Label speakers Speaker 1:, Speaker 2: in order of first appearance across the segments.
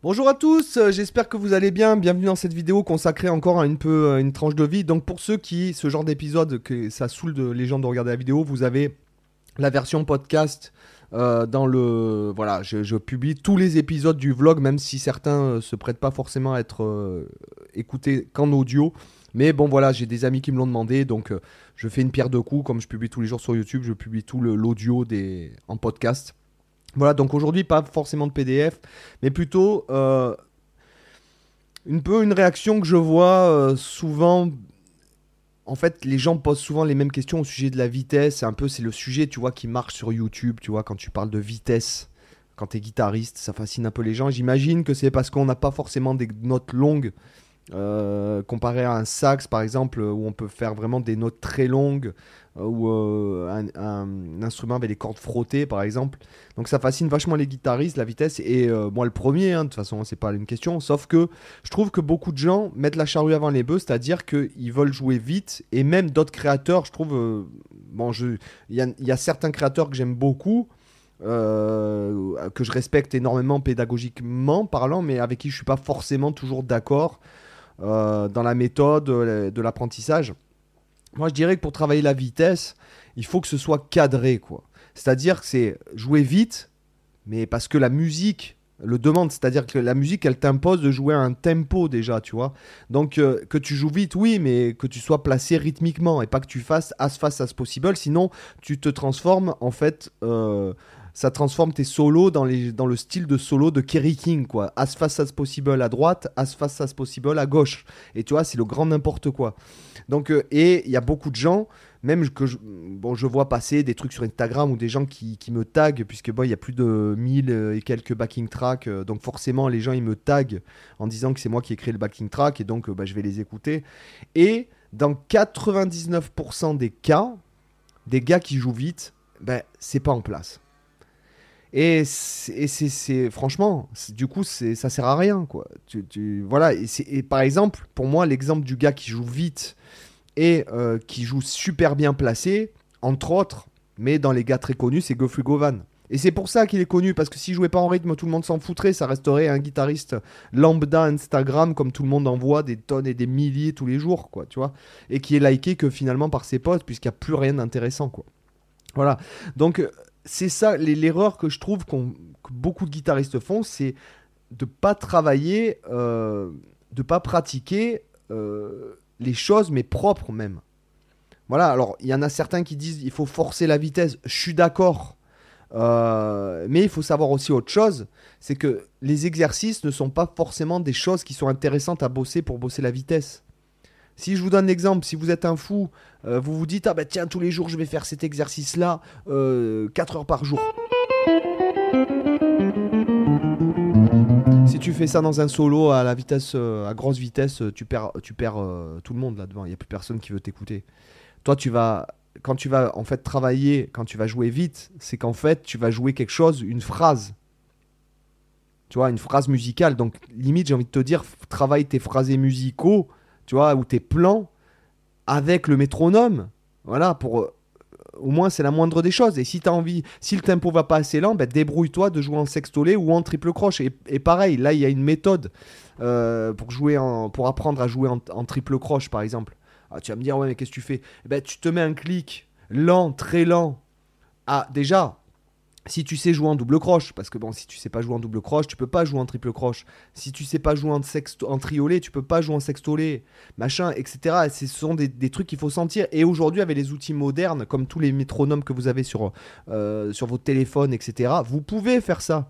Speaker 1: Bonjour à tous, euh, j'espère que vous allez bien. Bienvenue dans cette vidéo consacrée encore à une peu euh, une tranche de vie. Donc pour ceux qui, ce genre d'épisode, que ça saoule les gens de regarder la vidéo, vous avez la version podcast euh, dans le voilà, je, publie tous les épisodes du vlog, même si certains se prêtent pas forcément à être écoutés qu'en audio. Mais bon voilà, j'ai des amis qui me l'ont demandé, donc je fais une pierre deux coups. Comme je publie tous les jours sur YouTube, je publie tout l'audio en podcast. Voilà, donc aujourd'hui pas forcément de PDF, mais plutôt euh, une peu une réaction que je vois euh, souvent. En fait, les gens posent souvent les mêmes questions au sujet de la vitesse. C'est un peu, c'est le sujet, tu vois, qui marche sur YouTube, tu vois, quand tu parles de vitesse, quand tu es guitariste, ça fascine un peu les gens. J'imagine que c'est parce qu'on n'a pas forcément des notes longues, euh, comparé à un sax, par exemple, où on peut faire vraiment des notes très longues, ou euh, un, instrument avec des cordes frottées, par exemple. Donc ça fascine vachement les guitaristes, la vitesse. Et euh, moi, le premier, hein, de toute façon, c'est pas une question. Sauf que je trouve que beaucoup de gens mettent la charrue avant les bœufs, c'est-à-dire qu'ils veulent jouer vite. Et même d'autres créateurs, je trouve. euh, bon, il y, a- certains créateurs que j'aime beaucoup. euh, que je respecte énormément pédagogiquement parlant, mais avec qui je suis pas forcément toujours d'accord euh, dans la méthode euh, de l'apprentissage. Moi, je dirais que pour travailler la vitesse, il faut que ce soit cadré, quoi. C'est-à-dire que c'est jouer vite, mais parce que la musique le demande, c'est-à-dire que la musique, elle t'impose de jouer à un tempo déjà, tu vois. Donc euh, que tu joues vite, oui, mais que tu sois placé rythmiquement et pas que tu fasses as fast as possible, sinon tu te transformes en fait. euh, ça transforme tes solos dans, le style de solo de Kerry King, quoi. As fast as possible à droite, as fast as possible à gauche. Et tu vois, c'est le grand n'importe quoi. Donc, euh, et il y a beaucoup de gens, même que je, vois passer des trucs sur Instagram ou des gens qui, me taguent, puisque il y a plus de 1000 et quelques backing tracks, euh, donc forcément les gens ils me taguent en disant que c'est moi qui ai créé le backing track, et donc euh, bah, je vais les écouter. Et dans 99% des cas, des gars qui jouent vite, ben, c'est pas en place. Et c'est, franchement, du coup, ça sert à rien, quoi. Voilà. Et par exemple, pour moi, l'exemple du gars qui joue vite et euh, qui joue super bien placé, entre autres, mais dans les gars très connus, c'est Geoffrey Govan. Et c'est pour ça qu'il est connu, parce que s'il jouait pas en rythme, tout le monde s'en foutrait. Ça resterait un guitariste lambda Instagram, comme tout le monde en voit des tonnes et des milliers tous les jours, quoi, tu vois. Et qui est liké que finalement par ses potes, puisqu'il n'y a plus rien d'intéressant, quoi. Voilà. Donc, euh, c'est ça, l'erreur que je trouve que beaucoup de guitaristes font, c'est de pas travailler, euh, de pas pratiquer euh, les choses, mais propres même. Voilà, alors il y en a certains qui disent il faut forcer la vitesse, je suis d'accord. Euh, mais il faut savoir aussi autre chose, c'est que les exercices ne sont pas forcément des choses qui sont intéressantes à bosser pour bosser la vitesse. Si je vous donne l'exemple, si vous êtes un fou, euh, vous vous dites ah bah tiens tous les jours je vais faire cet exercice là 4 heures par jour. Si tu fais ça dans un solo à la vitesse, euh, à grosse vitesse, euh, tu perds, tu perds euh, tout le monde là-devant. Il n'y a plus personne qui veut t'écouter. Toi, tu vas, quand tu vas en fait travailler, quand tu vas jouer vite, c'est qu'en fait tu vas jouer quelque chose, une phrase. Tu vois, une phrase musicale. Donc limite, j'ai envie de te dire, travaille tes phrasés musicaux, tu vois, ou tes plans avec le métronome. Voilà, pour euh, au moins c'est la moindre des choses. Et si as envie, si le tempo va pas assez lent, ben, débrouille-toi de jouer en sextolé ou en triple croche. Et, et pareil, là il y a une méthode euh, pour jouer pour apprendre à jouer en, en triple croche par exemple. Ah, tu vas me dire ouais mais qu'est-ce que tu fais? Eh ben, tu te mets un clic lent, très lent. Ah déjà. Si tu sais jouer en double croche, parce que bon, si tu sais pas jouer en double croche, tu peux pas jouer en triple croche. Si tu sais pas jouer en, triolet, tu peux pas jouer en sextolé, machin, etc. Et Ce sont des, trucs qu'il faut sentir. Et aujourd'hui, avec les outils modernes, comme tous les métronomes que vous avez sur, euh, sur votre téléphone, etc., vous pouvez faire ça.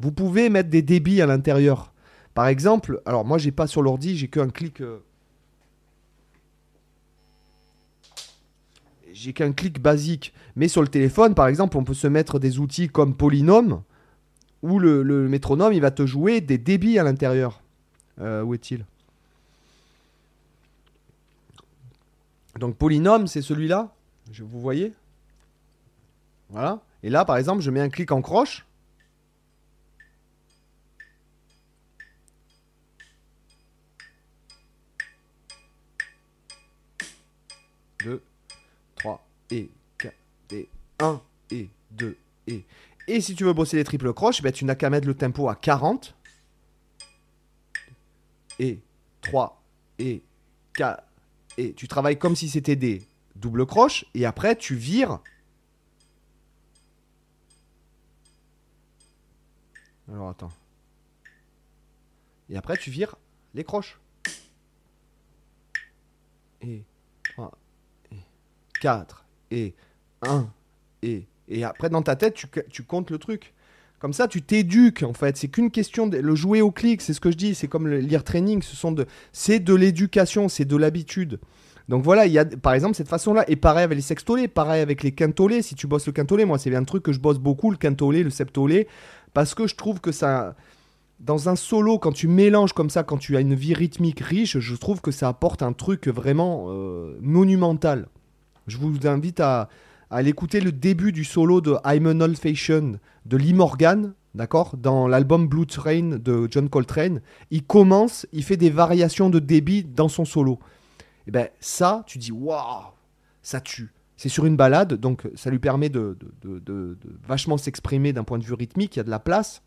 Speaker 1: Vous pouvez mettre des débits à l'intérieur. Par exemple, alors moi, j'ai pas sur l'ordi, j'ai qu'un clic. euh, J'ai qu'un clic basique. Mais sur le téléphone, par exemple, on peut se mettre des outils comme Polynôme, où le, métronome, il va te jouer des débits à l'intérieur. Euh, où est-il? Donc polynôme, c'est celui-là? Vous voyez? Voilà. Et là, par exemple, je mets un clic en croche. 3 et 4 et 1 et 2 et. Et si tu veux bosser les triples croches, ben, tu n'as qu'à mettre le tempo à 40. et 3 et 4 et tu travailles comme si c'était des doubles croches et après tu vires. Alors attends. Et après tu vires les croches. Et 3 et 4 et 1 et et après dans ta tête tu, tu comptes le truc. Comme ça, tu t'éduques en fait. C'est qu'une question de le jouer au clic. C'est ce que je dis. C'est comme lire training. Ce sont de, c'est de l'éducation, c'est de l'habitude. Donc voilà, il y a par exemple cette façon-là. Et pareil avec les sextolés, pareil avec les quintolés. Si tu bosses le quintolé, moi c'est bien un truc que je bosse beaucoup, le quintolé, le septolé, parce que je trouve que ça, dans un solo, quand tu mélanges comme ça, quand tu as une vie rythmique riche, je trouve que ça apporte un truc vraiment euh, monumental. Je vous invite à, à l'écouter le début du solo de I'm an Old Fashion de Lee Morgan, d'accord, dans l'album Blue Train de John Coltrane. Il commence, il fait des variations de débit dans son solo. Et ben ça, tu dis waouh, ça tue. C'est sur une balade, donc ça lui permet de, de, vachement s'exprimer d'un point de vue rythmique, il y a de la place.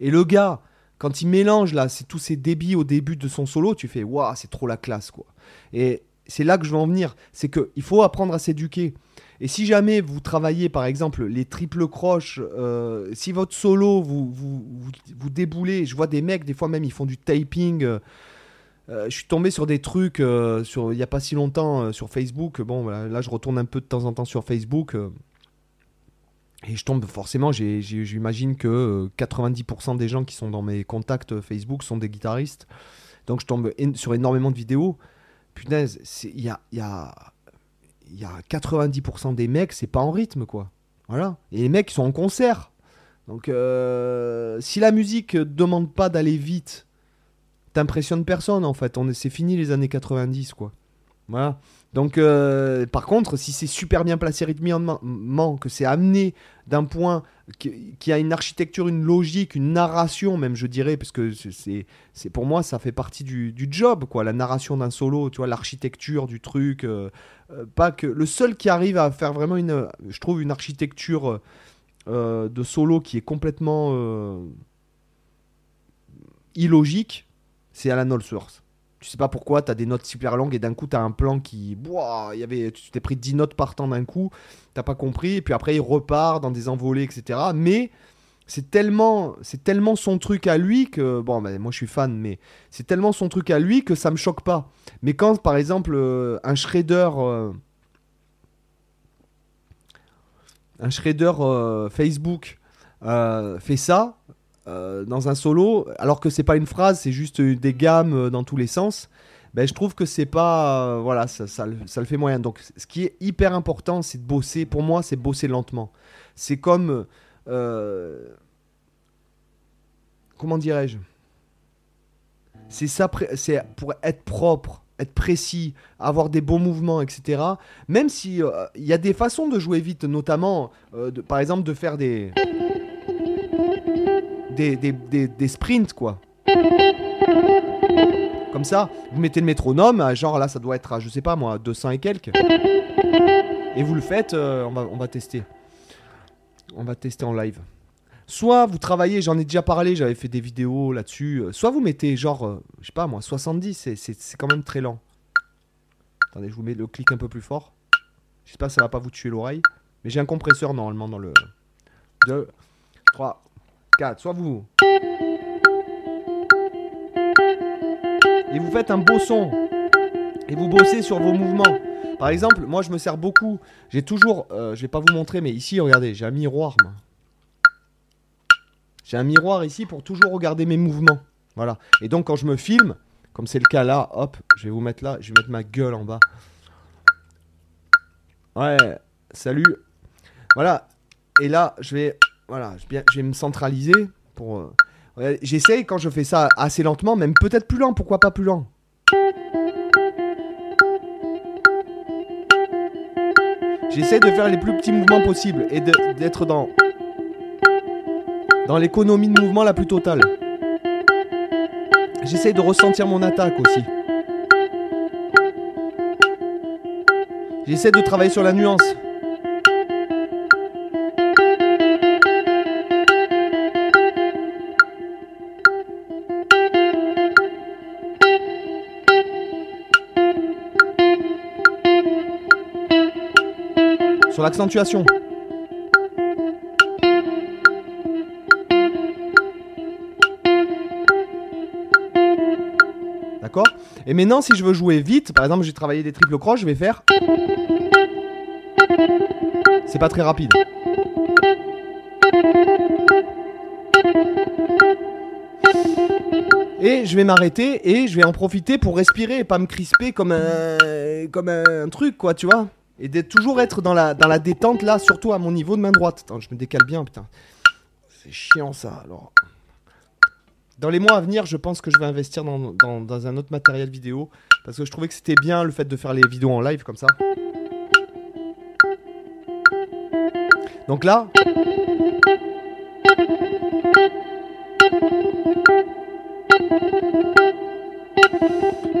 Speaker 1: Et le gars, quand il mélange là, c'est tous ces débits au début de son solo, tu fais waouh, c'est trop la classe quoi. Et c'est là que je veux en venir, c'est qu'il faut apprendre à s'éduquer. Et si jamais vous travaillez par exemple les triples croches, euh, si votre solo vous, vous, déboulez, je vois des mecs, des fois même ils font du taping. Euh, euh, je suis tombé sur des trucs il n'y a pas si longtemps sur Facebook. Bon, là je retourne un peu de temps en temps sur Facebook. et je tombe forcément, j'imagine que 90% des gens qui sont dans mes contacts Facebook sont des guitaristes. Donc je tombe sur énormément de vidéos. Punaise, il y a, y a y a 90% des mecs, c'est pas en rythme, quoi. Voilà. Et les mecs, ils sont en concert. Donc, euh, si la musique demande pas d'aller vite, t'impressionnes personne, en fait. C'est fini les années 90, quoi. Voilà. Donc, euh, par contre, si c'est super bien placé rythmiquement, que c'est amené d'un point qui, a une architecture, une logique, une narration, même, je dirais, parce que c'est, pour moi, ça fait partie du, job, quoi. La narration d'un solo, tu vois, l'architecture du truc. Euh, euh, pas que le seul qui arrive à faire vraiment une, je trouve, une architecture de solo qui est complètement illogique, c'est Alan Allsworth. Tu sais pas pourquoi, tu as des notes super longues et d'un coup tu as un plan qui. y avait, tu t'es pris 10 notes par temps d'un coup, t'as pas compris, et puis après il repart dans des envolées, etc. Mais c'est tellement, c'est tellement son truc à lui que. Bon, ben, moi je suis fan, mais c'est tellement son truc à lui que ça me choque pas. Mais quand par exemple euh, un shredder. Euh, un shredder euh, Facebook fait ça, euh, dans un solo, alors que c'est pas une phrase, c'est juste des gammes euh, dans tous les sens, ben, je trouve que c'est pas. Euh, voilà, ça, ça, le fait moyen. Donc, ce qui est hyper important, c'est de bosser. Pour moi, c'est bosser lentement. C'est comme. comment dirais-je? C'est ça, c'est pour être propre être précis, avoir des bons mouvements, etc. Même si il y a des façons de jouer vite, notamment, par exemple, de faire des des, sprints, quoi. Comme ça, vous mettez le métronome, genre là, ça doit être à, je sais pas moi, 200 et quelques. Et vous le faites, euh, on, va, tester. On va tester en live. Soit vous travaillez, j'en ai déjà parlé, j'avais fait des vidéos là-dessus. Euh, soit vous mettez genre, euh, je sais pas moi, 70, c'est quand même très lent. Attendez, je vous mets le clic un peu plus fort. J'espère que ça va pas vous tuer l'oreille. Mais j'ai un compresseur normalement dans le... 2, 3, 4. Soit vous. Et vous faites un beau son. Et vous bossez sur vos mouvements. Par exemple, moi je me sers beaucoup. J'ai toujours. Euh, je vais pas vous montrer, mais ici, regardez, j'ai un miroir. J'ai un miroir ici pour toujours regarder mes mouvements. Voilà. Et donc quand je me filme, comme c'est le cas là, hop, je vais vous mettre là, je vais mettre ma gueule en bas. Ouais, salut. Voilà. Et là, je vais voilà, je vais me centraliser pour. Euh, j'essaye quand je fais ça assez lentement, même peut-être plus lent, pourquoi pas plus lent. J'essaie de faire les plus petits mouvements possibles et d'être dans dans l'économie de mouvement la plus totale. J'essaie de ressentir mon attaque aussi. J'essaie de travailler sur la nuance. Sur l'accentuation. D'accord? Et maintenant, si je veux jouer vite, par exemple, j'ai travaillé des triple croches, je vais faire. C'est pas très rapide. Et je vais m'arrêter et je vais en profiter pour respirer et pas me crisper comme un, comme un truc, quoi, tu vois? Et d'être toujours être dans la, dans la détente là, surtout à mon niveau de main droite. Attends, je me décale bien, putain. C'est chiant ça, alors. Dans les mois à venir, je pense que je vais investir dans, dans, dans un autre matériel vidéo. Parce que je trouvais que c'était bien le fait de faire les vidéos en live comme ça. Donc là.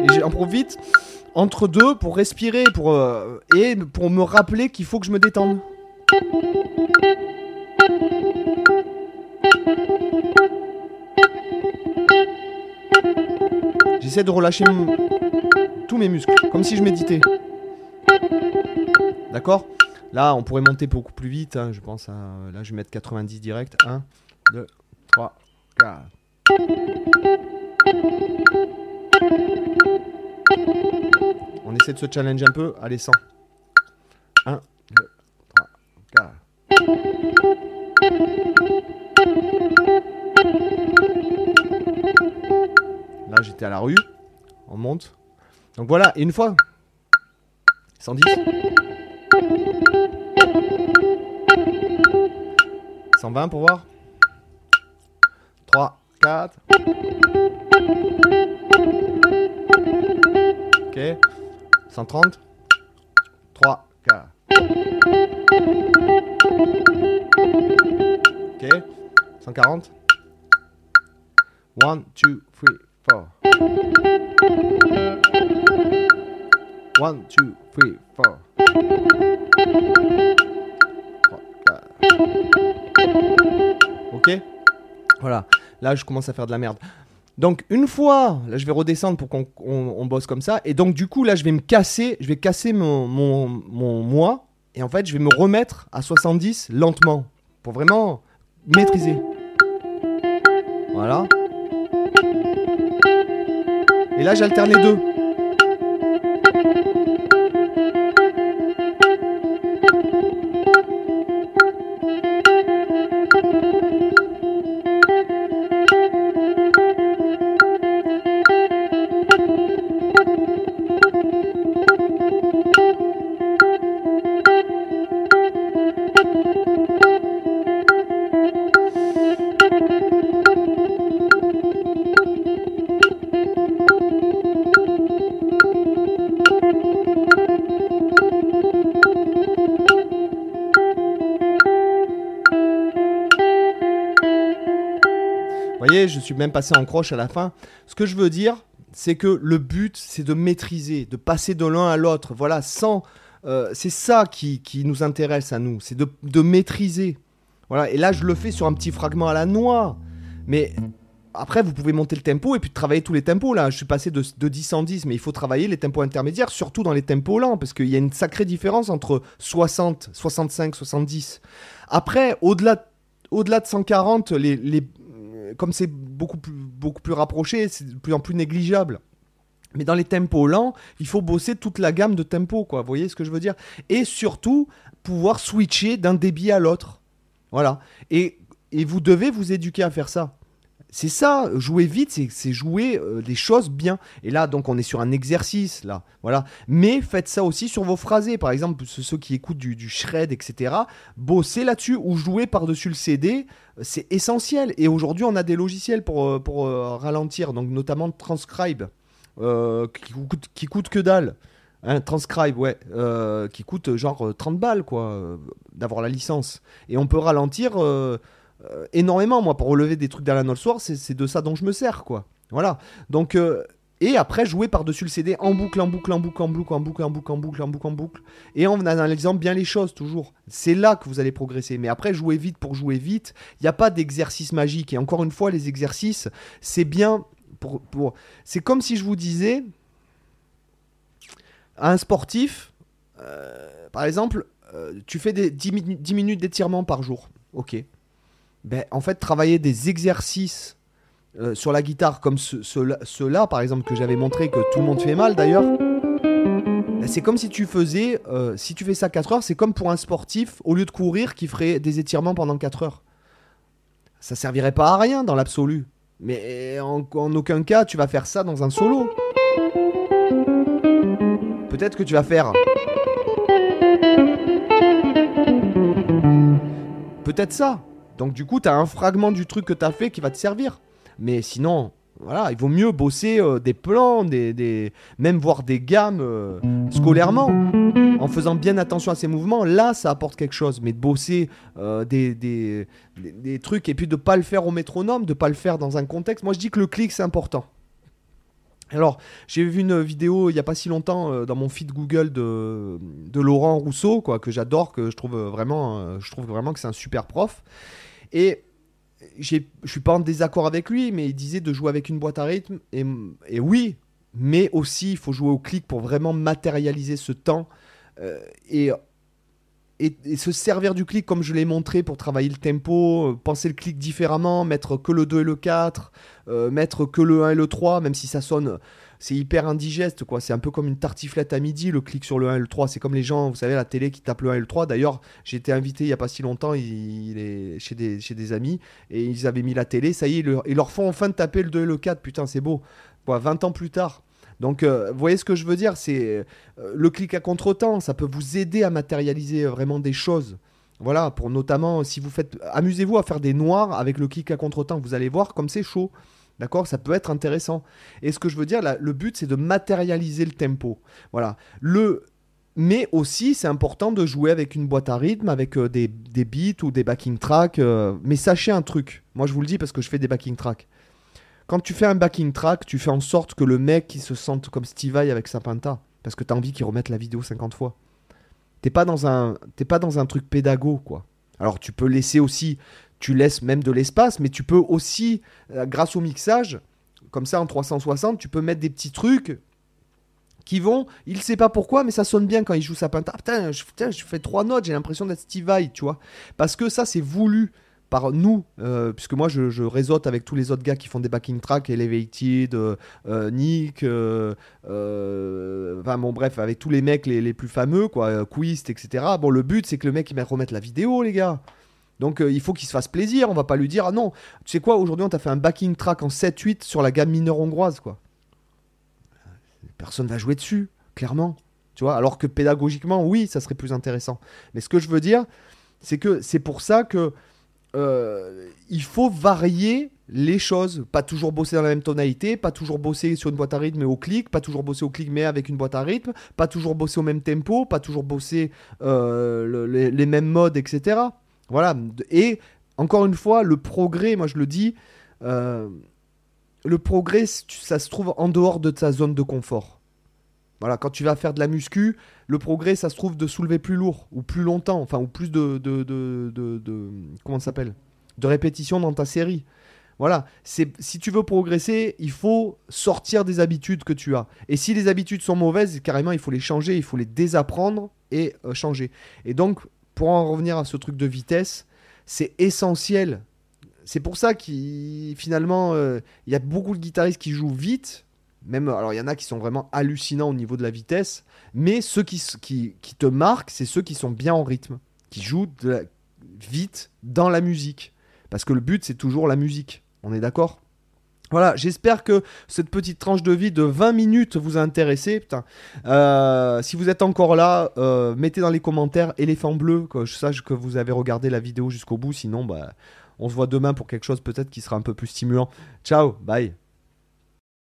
Speaker 1: Et j'en profite entre deux pour respirer pour, euh, et pour me rappeler qu'il faut que je me détende. J'essaie de relâcher tous mes muscles, comme si je méditais. D'accord? Là, on pourrait monter beaucoup plus vite. Hein, je pense à. Là, je vais mettre 90 direct. 1, 2, 3, 4. On essaie de se challenge un peu. Allez, 100. 1, 2, 3, 4. Là, j'étais à la rue. On monte. Donc voilà, une fois. 110. 120 pour voir. 3, 4. Ok. 130. 3, 4. Ok. 140. 1, 2, 3, 4. 1, 2, 3, 4. 3, 4. Ok Voilà. Là, je commence à faire de la merde. Donc, une fois, là, je vais redescendre pour qu'on on- on bosse comme ça. Et donc, du coup, là, je vais me casser. Je vais casser mon, mon, mon moi. Et en fait, je vais me remettre à 70 lentement. Pour vraiment maîtriser. Voilà. Et là, j'alterne les deux. Voyez, je suis même passé en croche à la fin. Ce que je veux dire, c'est que le but, c'est de maîtriser, de passer de l'un à l'autre. Voilà, sans. euh, c'est ça qui, qui nous intéresse à nous, c'est de, de maîtriser. Voilà, et là, je le fais sur un petit fragment à la noix. Mais après, vous pouvez monter le tempo et puis travailler tous les tempos. Là, je suis passé de, de 10 en 10, mais il faut travailler les tempos intermédiaires, surtout dans les tempos lents, parce qu'il y a une sacrée différence entre 60, 65, 70. Après, au-delà au-delà de 140, les, les, comme c'est beaucoup plus, rapproché, c'est de plus en plus négligeable. Mais dans les tempos lents, il faut bosser toute la gamme de tempos, quoi. Vous voyez ce que je veux dire? Et surtout, pouvoir switcher d'un débit à l'autre. Voilà. Et, et vous devez vous éduquer à faire ça. C'est ça, jouer vite, c'est- jouer euh, des choses bien. Et là, donc, on est sur un exercice, là. Voilà. Mais faites ça aussi sur vos phrasés. Par exemple, ceux qui écoutent du, shred, etc. Bossez là-dessus ou jouer par-dessus le CD, euh, c'est essentiel. Et aujourd'hui, on a des logiciels pour, euh, ralentir, donc notamment Transcribe, qui, coûte, qui coûte que dalle. Hein, Transcribe, ouais, qui coûte genre euh, 30 balles, quoi, d'avoir la licence. Et on peut ralentir euh, énormément, moi, pour relever des trucs d'Alan Allsworth, c'est de ça dont je me sers, quoi. Voilà. Donc, euh, et après, jouer par-dessus le CD en boucle, en boucle, en boucle, en boucle, en boucle, en boucle, en boucle, en boucle, en boucle. Et en analysant bien les choses, toujours. C'est là que vous allez progresser. Mais après, jouer vite pour jouer vite, il n'y a pas d'exercice magique. Et encore une fois, les exercices, c'est bien pour. pour... C'est comme si je vous disais à un sportif, euh, par exemple, euh, tu fais des 10, mi- 10 minutes d'étirement par jour. Ok. Ben, en fait, travailler des exercices euh, sur la guitare comme ce- ceux-là, par exemple, que j'avais montré, que tout le monde fait mal d'ailleurs, ben, c'est comme si tu faisais, euh, si tu fais ça 4 heures, c'est comme pour un sportif, au lieu de courir, qui ferait des étirements pendant 4 heures. Ça servirait pas à rien dans l'absolu. Mais en aucun cas, tu vas faire ça dans un solo. Peut-être que tu vas faire. Peut-être ça. Donc du coup, tu as un fragment du truc que tu as fait qui va te servir. Mais sinon, voilà, il vaut mieux bosser euh, des plans, des, même voir des gammes euh, scolairement, en faisant bien attention à ses mouvements. Là, ça apporte quelque chose. Mais bosser euh, des, trucs et puis de pas le faire au métronome, de pas le faire dans un contexte. Moi, je dis que le clic, c'est important. Alors, j'ai vu une vidéo il n'y a pas si longtemps dans mon feed Google de, Laurent Rousseau, quoi, que j'adore, que je trouve vraiment que c'est un super prof. Et je suis pas en désaccord avec lui, mais il disait de jouer avec une boîte à rythme. Et, oui, mais aussi il faut jouer au clic pour vraiment matérialiser ce temps euh, et se servir du clic comme je l'ai montré pour travailler le tempo, euh, penser le clic différemment, mettre que le 2 et le 4, euh, mettre que le 1 et le 3, même si ça sonne, c'est hyper indigeste, quoi. C'est un peu comme une tartiflette à midi, le clic sur le 1 et le 3. C'est comme les gens, vous savez, la télé qui tapent le 1 et le 3. D'ailleurs, j'ai été invité il y a pas si longtemps il, est chez, des, chez des amis et ils avaient mis la télé. Ça y est, ils leur, font enfin taper le 2 et le 4. Putain, c'est beau. Quoi, 20 ans plus tard. Donc, euh, vous voyez ce que je veux dire? C'est euh, le clic à contre-temps. Ça peut vous aider à matérialiser vraiment des choses. Voilà, pour notamment, si vous faites. Amusez-vous à faire des noirs avec le clic à contre-temps. Vous allez voir comme c'est chaud. D'accord? Ça peut être intéressant. Et ce que je veux dire, le but, c'est de matérialiser le tempo. Voilà. Le. Mais aussi, c'est important de jouer avec une boîte à rythme, avec euh, des, des beats ou des backing tracks. euh, mais sachez un truc. Moi, je vous le dis parce que je fais des backing tracks. Quand tu fais un backing track, tu fais en sorte que le mec il se sente comme Steve Vai avec sa penta. Parce que tu as envie qu'il remette la vidéo 50 fois. T'es pas un, t'es pas dans un truc pédago, quoi. Alors tu peux laisser aussi, tu laisses même de l'espace, mais tu peux aussi, euh, grâce au mixage, comme ça en 360, tu peux mettre des petits trucs qui vont, il sait pas pourquoi, mais ça sonne bien quand il joue sa penta. Ah, putain, je, fais trois notes, j'ai l'impression d'être Steve Vai, tu vois. Parce que ça, c'est voulu par nous, euh, puisque moi je, je réseaute avec tous les autres gars qui font des backing tracks, Elevated, euh, Nick, enfin bon bref, avec tous les mecs les, plus fameux, quoi, Quist, etc. Bon, le but c'est que le mec il mette remette la vidéo, les gars. Donc euh, il faut qu'il se fasse plaisir, on va pas lui dire ah non, tu sais quoi, aujourd'hui on t'a fait un backing track en 7-8 sur la gamme mineure hongroise, quoi. Personne va jouer dessus, clairement. Tu alors que pédagogiquement, oui, ça serait plus intéressant. Mais ce que je veux dire, c'est que c'est pour ça que euh, il faut varier les choses. Pas toujours bosser dans la même tonalité, pas toujours bosser sur une boîte à rythme mais au clic, pas toujours bosser au clic mais avec une boîte à rythme, pas toujours bosser au même tempo, pas toujours bosser euh, le- les, les mêmes modes, etc. Voilà. Et encore une fois, le progrès, moi je le dis, euh, le progrès, ça se trouve en dehors de ta zone de confort. Voilà, quand tu vas faire de la muscu, le progrès, ça se trouve de soulever plus lourd ou plus longtemps, enfin, ou plus de. de, de, comment ça s'appelle? De répétitions dans ta série. Voilà, si tu veux progresser, il faut sortir des habitudes que tu as. Et si les habitudes sont mauvaises, carrément, il faut les changer, il faut les désapprendre et euh, changer. Et donc, pour en revenir à ce truc de vitesse, c'est essentiel. C'est pour ça qu'il finalement, euh, il y a beaucoup de guitaristes qui jouent vite. Même, alors il y en a qui sont vraiment hallucinants au niveau de la vitesse, mais ceux qui, te marquent, c'est ceux qui sont bien en rythme, qui jouent vite dans la musique. Parce que le but, c'est toujours la musique. On est d'accord? Voilà, j'espère que cette petite tranche de vie de 20 minutes vous a intéressé. Euh, si vous êtes encore là, euh, mettez dans les commentaires éléphant bleu, que je sache que vous avez regardé la vidéo jusqu'au bout. Sinon, bah, on se voit demain pour quelque chose peut-être qui sera un peu plus stimulant. Ciao, bye.